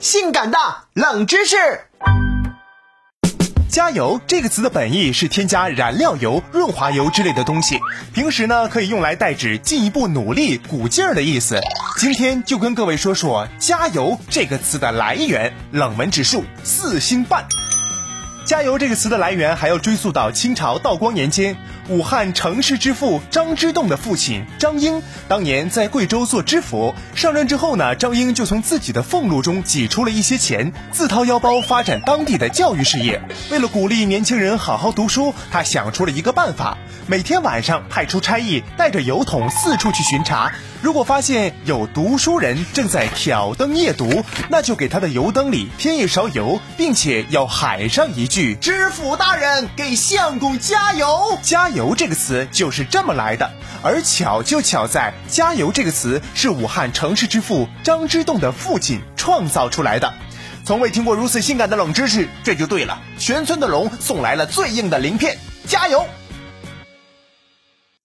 性感的冷知识。加油这个词的本意是添加燃料油、润滑油之类的东西，平时呢可以用来代指进一步努力、鼓劲儿的意思。今天就跟各位说说“加油”这个词的来源，冷门指数四星半。加油这个词的来源还要追溯到清朝道光年间，武汉城市之父张之洞的父亲张英当年在贵州做知府，上任之后呢，张英就从自己的俸禄中挤出了一些钱，自掏腰包发展当地的教育事业。为了鼓励年轻人好好读书，他想出了一个办法，每天晚上派出差役带着油桶四处去巡查，如果发现有读书人正在挑灯夜读，那就给他的油灯里添一勺油，并且要喊上一句知府大人，给相公加油！加油这个词就是这么来的。而巧就巧在“加油”这个词是武汉城市之父张之洞的父亲创造出来的。从未听过如此性感的冷知识，这就对了。全村的龙送来了最硬的鳞片，加油！